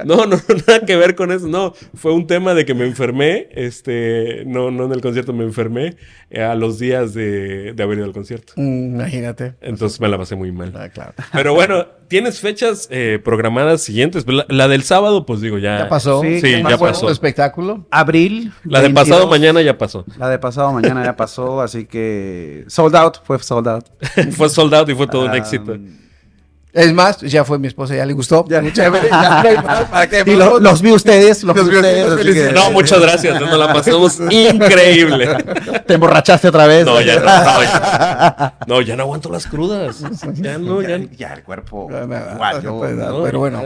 no, no, nada que ver con eso. No, fue un tema de que me enfermé. Este, no, no en el concierto, me enfermé eh, a los días de, de haber ido al concierto. Mm, Imagínate. Entonces me la pasé muy mal. Ah, claro. Pero bueno, ¿tienes fechas eh, programadas siguientes? La, la del sábado, pues digo, ya. ¿Ya pasó? Sí, Sí, ¿qué ya más ¿Fue pasó. espectáculo? Abril. La de 22. pasado mañana ya pasó. La de pasado mañana ya pasó, así que sold out, fue sold out. fue sold out y fue todo un Ah, éxito. Es más, ya fue mi esposa, ya le gustó. Ya. ¿para qué? Y lo- los vi ustedes, los, Los vi vi ustedes. No, muchas gracias, nos la pasamos increíble. Te emborrachaste otra vez. No, ya no, no, ya, no, ya no aguanto las crudas. Ya no, ya. Ya, ya el cuerpo. No, igual, no pero bueno.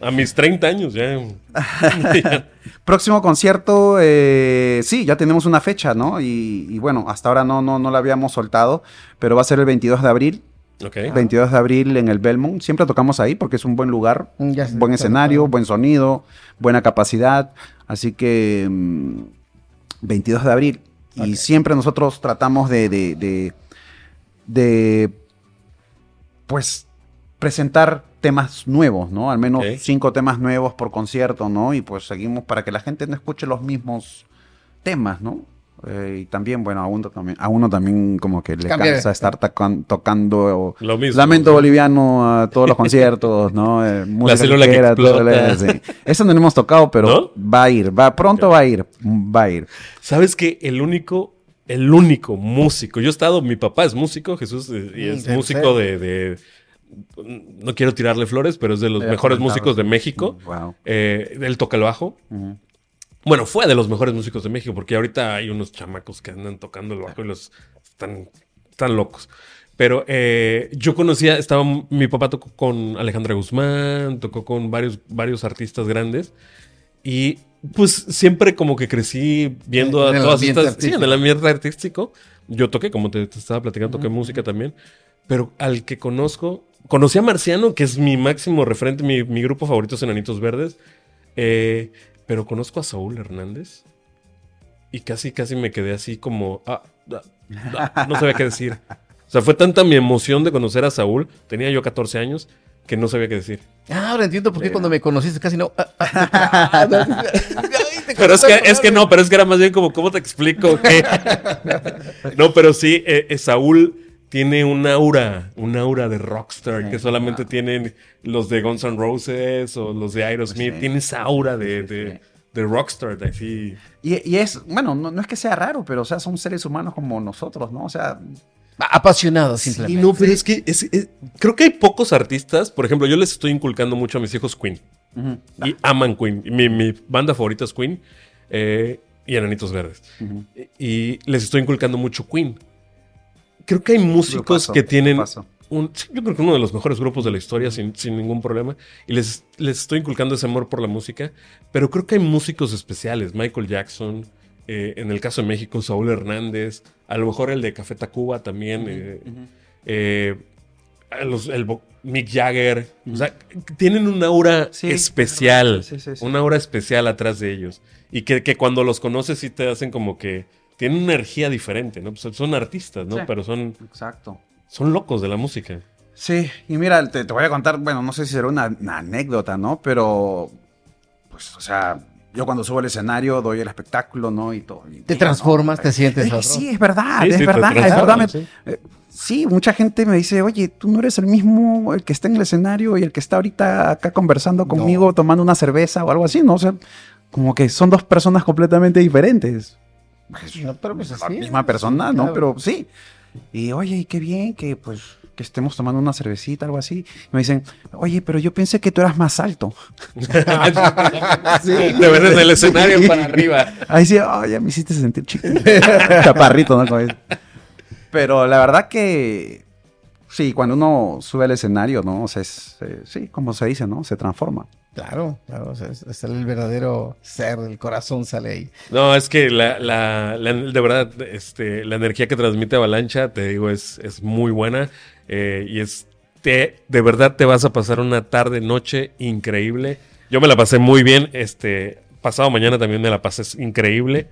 ya, A mis 30 años ya. ya. Próximo concierto, eh, sí, ya tenemos una fecha, ¿no? Y, y bueno, hasta ahora no, no, no la habíamos soltado, pero va a ser el 22 de abril. Ok. 22 de abril en el Belmont. Siempre tocamos ahí porque es un buen lugar, Mm, ya buen escenario, buen sonido, buena capacidad. Así que mm, 22 de abril. Y siempre nosotros tratamos de, de, de, de, pues, presentar temas nuevos, ¿no? Al menos cinco temas nuevos por concierto, ¿no? Y pues seguimos para que la gente no escuche los mismos temas, ¿no? Eh, y también, bueno, a uno también, a uno también como que le Cambia. cansa estar tocan- tocando Lo mismo. Lamento Boliviano a todos los conciertos, ¿no? Eh, música célula que ligera, todo lo- explota. sí. Eso no lo hemos tocado, pero va a ir, va, pronto va a ir, va a ir. ¿Sabes que El único, el único músico. Yo he estado, mi papá es músico, Jesús, eh, y Mm, es ¿en músico de, de- No quiero tirarle flores, pero es de los Ya mejores comentaba. músicos de México. Wow. Eh, él toca el bajo. Ujú. Bueno, fue de los mejores músicos de México, porque ahorita hay unos chamacos que andan tocando el bajo y los están, están locos. Pero eh, yo conocía, estaba, mi papá tocó con Alejandra Guzmán, tocó con varios, varios artistas grandes. Y pues siempre como que crecí viendo En a todas estas. Sí, en el ambiente artístico. Yo toqué, como te, te estaba platicando, toqué música también. Pero al que conozco, conocí a Marciano, que es mi máximo referente, mi, mi grupo favorito es Enanitos Verdes. Eh, pero conozco a Saúl Hernández y casi, casi me quedé así como, ah, ah, ah, no sabía qué decir. O sea, fue tanta mi emoción de conocer a Saúl, tenía yo 14 años, que no sabía qué decir. Ah, ahora entiendo por qué cuando me conociste casi no. Pero es que, es que no, pero es que era más bien como, ¿cómo te explico? que No, pero sí, eh, eh, Saúl tiene un aura, un aura de rockstar que solamente tienen los de Guns N' Roses o los de Aerosmith. Sí. Tiene esa aura de, Sí, sí, de, sí. de rockstar, de así. Y, y es, bueno, no, no es que sea raro, pero o sea, son seres humanos como nosotros, ¿no? O sea, Apasionado, Sí, simplemente. no, pero es que es- es- creo que hay pocos artistas. Por ejemplo, yo les estoy inculcando mucho a mis hijos Queen. Y aman Queen. Mi, mi banda favorita es Queen eh, y Enanitos Verdes. Y les estoy inculcando mucho Queen. Creo que hay músicos que tienen un, yo creo que uno de los mejores grupos de la historia sin, sin ningún problema. Y les, les estoy inculcando ese amor por la música. Pero creo que hay músicos especiales. Michael Jackson, eh, en el caso de México, Saúl Hernández, a lo mejor el de Café Tacuba también. eh, eh, los- el Mick Jagger. O sea, tienen un aura Sí, especial. sí. Una aura especial atrás de ellos. Y que, que cuando los conoces sí te hacen como que... Tienen una energía diferente, ¿no? Pues son artistas, ¿no? Sí. Pero son, Exacto. son locos de la música. Sí, y mira, te, te voy a contar, bueno, no sé si será una, una anécdota, ¿no? Pero, pues, o sea, yo cuando subo al escenario doy el espectáculo, ¿no? Y todo. y Te digo, transformas, ¿no? te sientes Es que otro. sí, es verdad, Sí, es sí, verdad, es verdad. sí. eh, sí, mucha gente me dice, oye, tú no eres el mismo el que está en el escenario y el que está ahorita acá conversando conmigo, tomando una cerveza o algo así, ¿no? O sea, como que son dos personas completamente diferentes. No, pero pues la así, misma persona, ¿no? claro. Pero sí. Y oye, y qué bien que pues que estemos tomando una cervecita, algo así. Y me dicen, oye, pero yo pensé que tú eras más alto. Te ves en el escenario para arriba. Ahí sí, oh, ya me hiciste sentir chico. Chaparrito, ¿no? Pero la verdad que sí, cuando uno sube al escenario, ¿no? O sea, es, eh, sí, como se dice, ¿no? Se transforma. Claro, claro. O sea, es- sale el verdadero ser, el corazón sale ahí. No, es que la, la- la- de verdad, este, la energía que transmite Avalancha, te digo, es, es muy buena. eh, y es, te, de verdad te vas a pasar una tarde, noche increíble. Yo me la pasé muy bien. Este, pasado mañana también me la pasé increíble.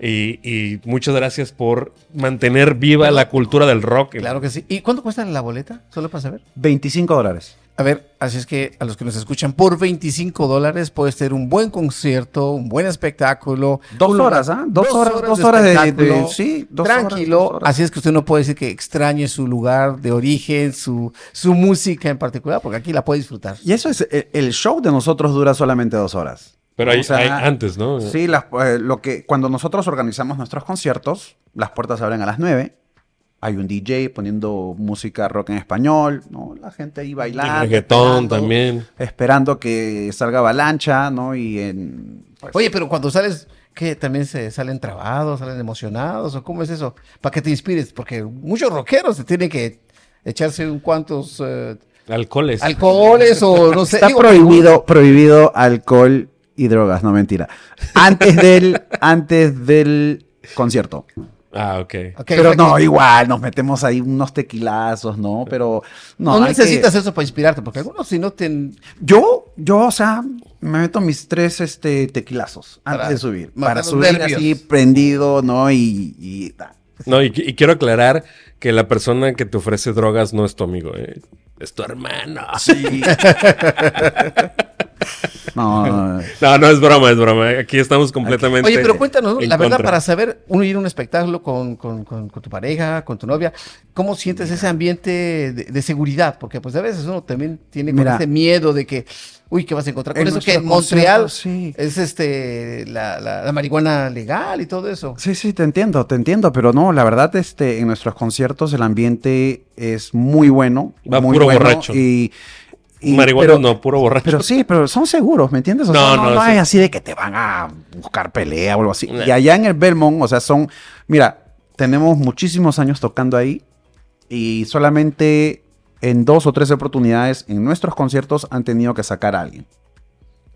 Y, y muchas gracias por mantener viva la cultura del rock. Claro que sí. ¿Y cuánto cuesta la boleta? Solo para saber. 25 dólares. A ver, así es que a los que nos escuchan, por 25 dólares puedes tener un buen concierto, un buen espectáculo. Dos un horas, ¿ah? Dos horas, dos horas de- de- espectáculo. sí, dos horas, Tranquilo. dos horas. Así es que usted no puede decir que extrañe su lugar de origen, su, su música en particular, porque aquí la puede disfrutar. Y eso es, el, el show de nosotros dura solamente dos horas. Pero hay, O sea, hay antes, ¿no? Sí, las- eh, lo que, cuando nosotros organizamos nuestros conciertos, las puertas se abren a las 9 hay un DJ poniendo música rock en español, ¿no? La gente ahí bailando. reggaetón esperando- también. Esperando que salga avalancha, ¿no? Y en... pues, Oye, pero cuando sales, ¿qué? ¿También se salen trabados, salen emocionados? ¿O cómo es eso? Para que te inspires, porque muchos rockeros se tienen que echarse un cuantos eh, Alcoholes. alcoholes o no sé. Está digo, prohibido, prohibido alcohol y drogas, no mentira. Antes del, antes del concierto. Ah, ok. ok, Pero no, igual, nos metemos ahí unos tequilazos, ¿no? Pero no, No, necesitas que- eso para inspirarte, porque algunos si no te... Yo, yo, o sea, me meto mis tres este, tequilazos antes Para de subir. Para subir nervios. así prendido, ¿no? Y. No, y, y quiero aclarar que la persona que te ofrece drogas no es tu amigo, ¿eh? es tu hermano. Sí. no, no, no. No, no es broma, es broma. Aquí estamos completamente. Oye, pero cuéntanos, la verdad, contra. para saber, uno ir a un espectáculo con, con- con- con tu pareja, con tu novia, ¿cómo sientes ese ambiente de, de seguridad? Porque pues a veces uno también tiene con Mira. ese miedo de que, uy, ¿qué vas a encontrar? Con En eso que en Montreal sí. es este la, la- la marihuana legal y todo eso. Sí, sí, te entiendo, te entiendo, pero no, la verdad, este, en nuestros conciertos el ambiente es muy bueno. Va muy puro bueno, borracho. Y, y- Marihuana pero- no, puro borracho. Pero sí, pero son seguros, ¿me entiendes? O No, sea, no, no, no sí. hay así de que te van a buscar pelea o algo así. No. Y allá en el Belmont, o sea, son, mira, tenemos muchísimos años tocando ahí y solamente en dos o tres oportunidades en nuestros conciertos han tenido que sacar a alguien.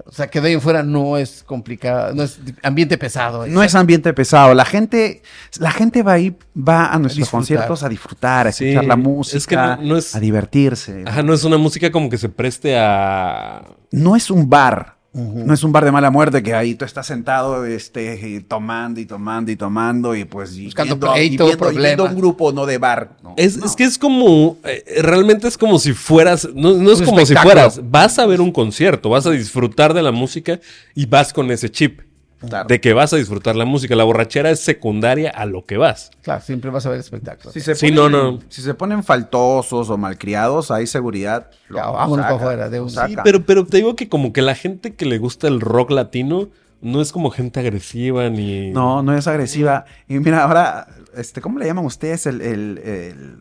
O sea, que de ahí en fuera no es complicado, no es ambiente pesado. No es ambiente pesado. La gente, la gente va ahí, va a nuestros disfrutar. conciertos a disfrutar, a Sí, escuchar la es música, que no- no es- a divertirse. Ajá, no es una música como que se preste a. No es un bar. No es un bar de mala muerte que ahí tú estás sentado este, y tomando y tomando y tomando y pues y Buscando viendo, y viendo- y viendo problema. un grupo no de bar. ¿no? Es, No. es que es como. eh, realmente es como si fueras. No, no es Un como si fueras. Vas a ver un concierto, vas a disfrutar de la música y vas con ese chip. Claro. De que vas a disfrutar la música. La borrachera es secundaria a lo que vas. Claro, siempre vas a ver espectáculos. Si se Sí, ponen, no, no. Si se ponen faltosos o malcriados, hay seguridad. lo- Ya, lo vámonos saca, para afuera de lo un- saca. Sí, pero, pero te digo que como que la gente que le gusta el rock latino no es como gente agresiva ni. No, no es agresiva. Y mira, ahora, este, ¿cómo le llaman ustedes el, el- el-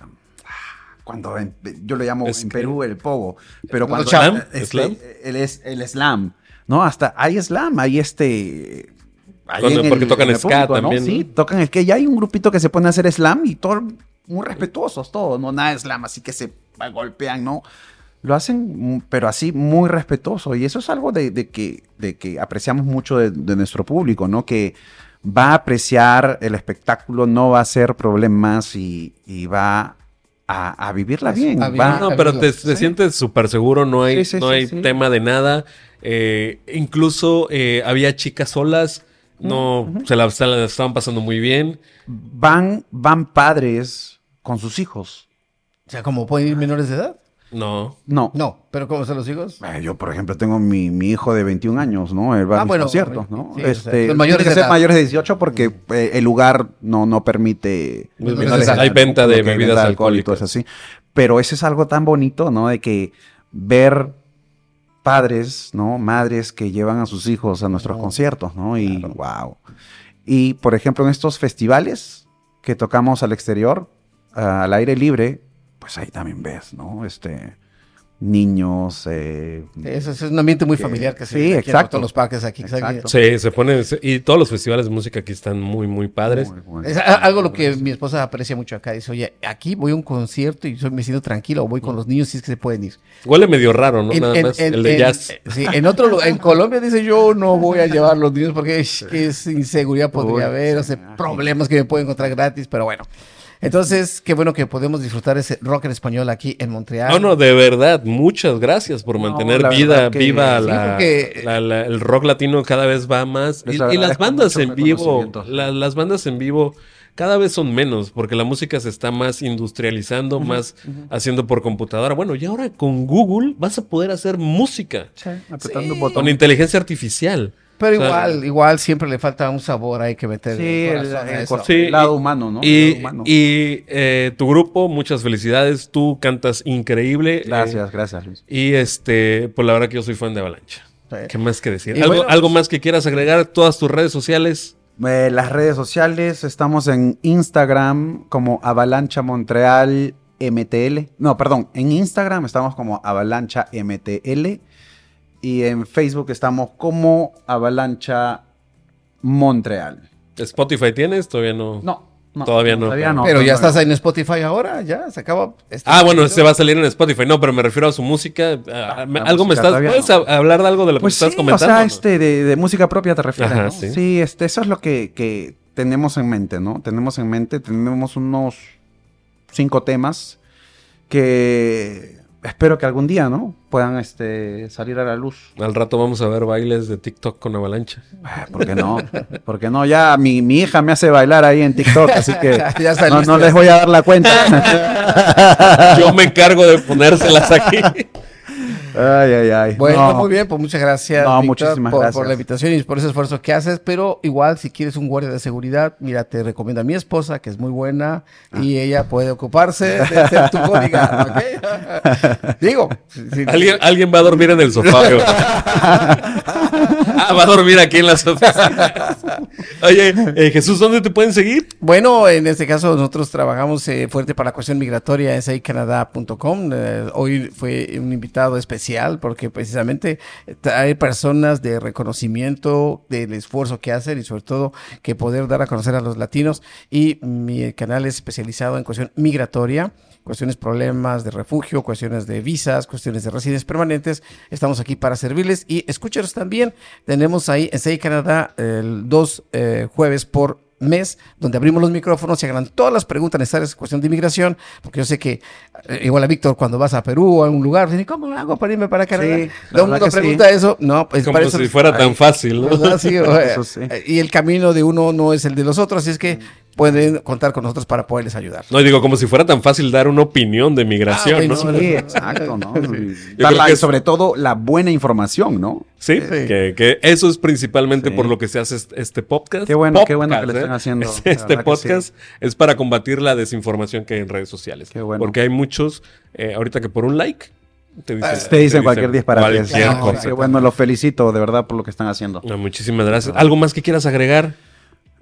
cuando en- yo le llamo Es en que- Perú el pogo, pero ¿El cuando slam? este, ¿Slam? el, es, el slam, ¿no? Hasta hay slam, hay este Cuando- porque tocan en ska también, Sí, ¿no? tocan es que ya hay un grupito que se pone a hacer slam y todo muy respetuosos todos, no nada de slam, así que se golpean, ¿no? Lo hacen, mm, pero así muy respetuoso. Y eso es algo de, de que, de que apreciamos mucho de, de nuestro público, ¿no? Que va a apreciar el espectáculo, no va a hacer problemas y, y va a, a vivirla bien. a va- vivir- No, pero te, te Sí. sientes súper seguro, no hay, Sí, sí, no sí, hay sí. tema de nada. Eh, incluso eh, había chicas solas, no se, la, se la estaban pasando muy bien. van, van padres con sus hijos. O sea, como pueden ir menores de edad. No. No. No, pero ¿cómo son los hijos? Eh, Yo, por ejemplo, tengo mi, mi hijo de 21 años, ¿no? Él va Ah, a bueno, conciertos, ¿no? sí, o sea, este, mayores tiene que de ser mayores de 18 porque eh, el lugar no, no permite... Hay venta de bebidas venta de alcohol y todo alcohólicas. eso así. Pero eso es algo tan bonito, ¿no? De que ver padres, ¿no? Madres que llevan a sus hijos a nuestros conciertos, ¿no? Y wow. Y por ejemplo, en estos festivales que tocamos al exterior, ah, al aire libre, pues ahí también ves, ¿no? Este niños, eh, Eso es un ambiente muy Que- familiar que se sí, exacto. todos los parques aquí. Exacto. Sí, se pone. Y todos los festivales de música aquí están muy, muy padres. muy. Es algo lo que mi esposa aprecia mucho acá. Dice, oye, aquí voy a un concierto y soy, me siento tranquilo, o voy con los niños si es que se pueden ir. Huele medio raro, ¿no? En- Nada en- más. en- el de en- jazz. eh, sí, en otro en Colombia dice yo no voy a llevar los niños porque es, es inseguridad podría Uy, haber, o sea, problemas que me puedo encontrar gratis, pero bueno. Entonces, qué bueno que podemos disfrutar ese rock en español aquí en Montreal. No, no, de verdad, muchas gracias por No, mantener vida, que- viva sí, la, porque- la- la- el rock latino cada vez va más. Y, las bandas en vivo, las bandas en vivo cada vez son menos, porque la música se está más industrializando, más haciendo por computadora. Bueno, y ahora con Google vas a poder hacer música apretando un con inteligencia artificial. Pero o sea, igual, igual siempre le falta un sabor ahí que meter. Sí, el el, corazón a el eso. cor- Sí, el lado y- humano, ¿no? El Y, lado humano. y, eh, tu grupo, muchas felicidades. Tú cantas increíble. eh, Gracias, gracias, Luis. y este, pues la verdad que yo soy fan de Avalancha. Sí. ¿Qué más que decir? ¿Algo, bueno, algo pues- más que quieras agregar? Todas tus redes sociales. Eh, las redes sociales, estamos en Instagram como Avalancha Montreal MTL. No, perdón, en Instagram estamos como Avalancha MTL. Y en Facebook estamos como Avalancha Montreal. ¿Spotify tienes? Todavía no. No, no, Todavía no. Todavía no. Pero ya estás en Spotify ahora, ya se acaba. este Ah, bueno, se va a salir en Spotify. No, pero me refiero a su música. Ah, la algo me estás. ¿Puedes no. hablar de algo de lo Pues que estás sí, comentando? o sea, no? este, de, de música propia te refieres, Ajá, ¿no? sí. Sí, este, eso es lo que, que tenemos en mente, ¿no? Tenemos en mente, tenemos unos cinco temas que espero que algún día, ¿no? Puedan este, salir a la luz. Al rato vamos a ver bailes de TikTok con avalancha. Ah, ¿Por qué no? ¿Por qué no? Ya mi, mi hija me hace bailar ahí en TikTok, así que no, no les voy a dar la cuenta. Yo me encargo de ponérselas aquí. ay, ay, ay. Bueno, No. muy bien, pues muchas gracias, No, Víctor, muchísimas por, gracias. por la invitación y por ese esfuerzo que haces. Pero igual, si quieres un guardia de seguridad, mira, te recomiendo a mi esposa, que es muy buena, Ah. y ella puede ocuparse de ser tu bodyguard, ¿ok? Digo, si- si- Alguien, alguien va a dormir en el sofá. ah, va a dormir aquí en la sofá. Oye, eh, Jesús, ¿dónde te pueden seguir? Bueno, en este caso nosotros trabajamos eh, fuerte para la cuestión migratoria en seicanadá.com. Eh, hoy fue un invitado especial porque precisamente hay personas de reconocimiento del esfuerzo que hacen y sobre todo que poder dar a conocer a los latinos. Y mi canal es especializado en cuestión migratoria cuestiones, problemas de refugio, cuestiones de visas, cuestiones de residencias permanentes. Estamos aquí para servirles y escúchenos también. Tenemos ahí en CI Canadá el dos eh, jueves por mes donde abrimos los micrófonos y hagan todas las preguntas necesarias en cuestión de inmigración, porque yo sé que eh, igual a Víctor cuando vas a Perú o a un lugar, ¿cómo hago para irme para Canadá? Sí, la Todo el verdad mundo que sí. pregunta eso, no, pues Como para eso- si fuera tan fácil, ¿no? Sí, o- Eso sí. Y el camino de uno no es el de los otros, así es que pueden contar con nosotros para poderles ayudar. No, digo, como si fuera tan fácil dar una opinión de migración, Ah, ¿no? Sí, exacto, ¿no? Creo que es- sobre todo la buena información, ¿no? Sí, Que, que eso es principalmente Sí. por lo que se hace este- este podcast. Qué bueno, qué bueno que lo ¿eh? estén haciendo, Este, este podcast es para combatir la desinformación que hay en redes sociales. Qué bueno. Porque hay muchos, eh, ahorita que por un like, te dicen, Te dicen cualquier disparate. Cualquier cosa. Qué bueno, los felicito de verdad por lo que están haciendo. No, muchísimas gracias. ¿Algo más que quieras agregar?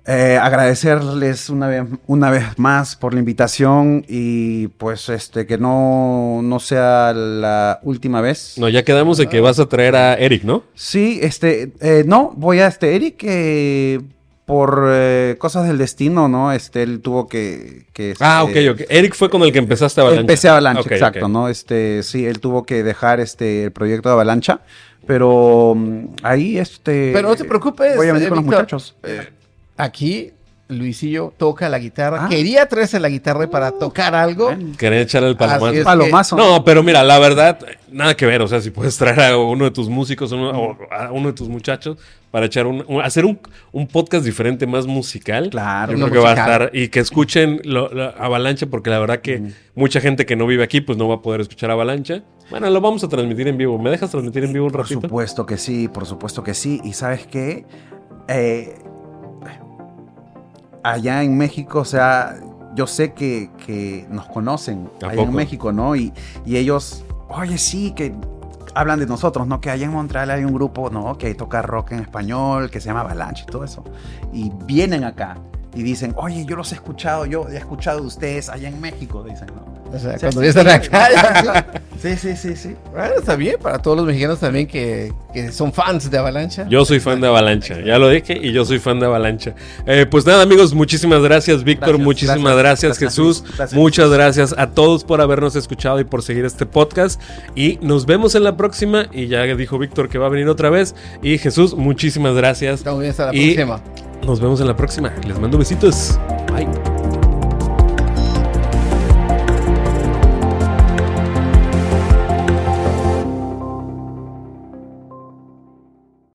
Eh, agradecerles una vez, una vez más por la invitación y pues este que no, no sea la última vez. No, ya quedamos de que vas a traer a Eric, ¿no? Sí, este, eh, no, voy a este Eric eh, por eh, cosas del destino, ¿no? Este, él tuvo que... que este, Ah, ok, ok. Eric fue con el que empezaste Avalancha. Empecé Avalancha, exacto. ¿no? Este, sí, él tuvo que dejar este el proyecto de Avalancha, pero mm, ahí este Pero no te preocupes, Voy a venir eh, con los muchachos. Aquí Luisillo toca la guitarra. Ah. Quería traerse la guitarra para tocar algo. Quería echarle el palomazo. es. Palomazo. No, pero mira, la verdad, nada que ver. O sea, si puedes traer a uno de tus músicos uno- o a uno de tus muchachos para echar un, un- hacer un, un podcast diferente, más musical. Claro. Yo creo que va a estar. Y que escuchen lo- lo- Avalancha, porque la verdad que mucha gente que no vive aquí, pues no va a poder escuchar Avalancha. Bueno, lo vamos a transmitir en vivo. ¿Me dejas transmitir en vivo un Por ratito? supuesto que sí, por supuesto que sí. Y sabes qué, Eh, allá en México, o sea, yo sé que, que nos conocen ¿A allá poco? en México, ¿no? Y, y ellos, oye, sí, que hablan de nosotros, ¿no? Que allá en Montreal hay un grupo, ¿no? Que toca rock en español, que se llama Avalanche y todo eso. Y vienen acá y dicen, oye, yo los he escuchado, yo he escuchado de ustedes allá en México, dicen, ¿no? O sea, Sí, cuando sí, ya están acá. Sí, sí, sí, sí. Bueno, está bien para todos los mexicanos también que, que son fans de Avalancha. Yo soy fan de Avalancha, ya lo dije, y yo soy fan de Avalancha. Eh, pues nada, amigos, muchísimas gracias, Víctor, muchísimas gracias, gracias, Jesús, gracias, muchas gracias a todos por habernos escuchado y por seguir este podcast. Y nos vemos en la próxima, y ya dijo Víctor que va a venir otra vez. Y Jesús, muchísimas gracias. Está muy bien, hasta la Y- próxima. Nos vemos en la próxima. Les mando besitos. Bye.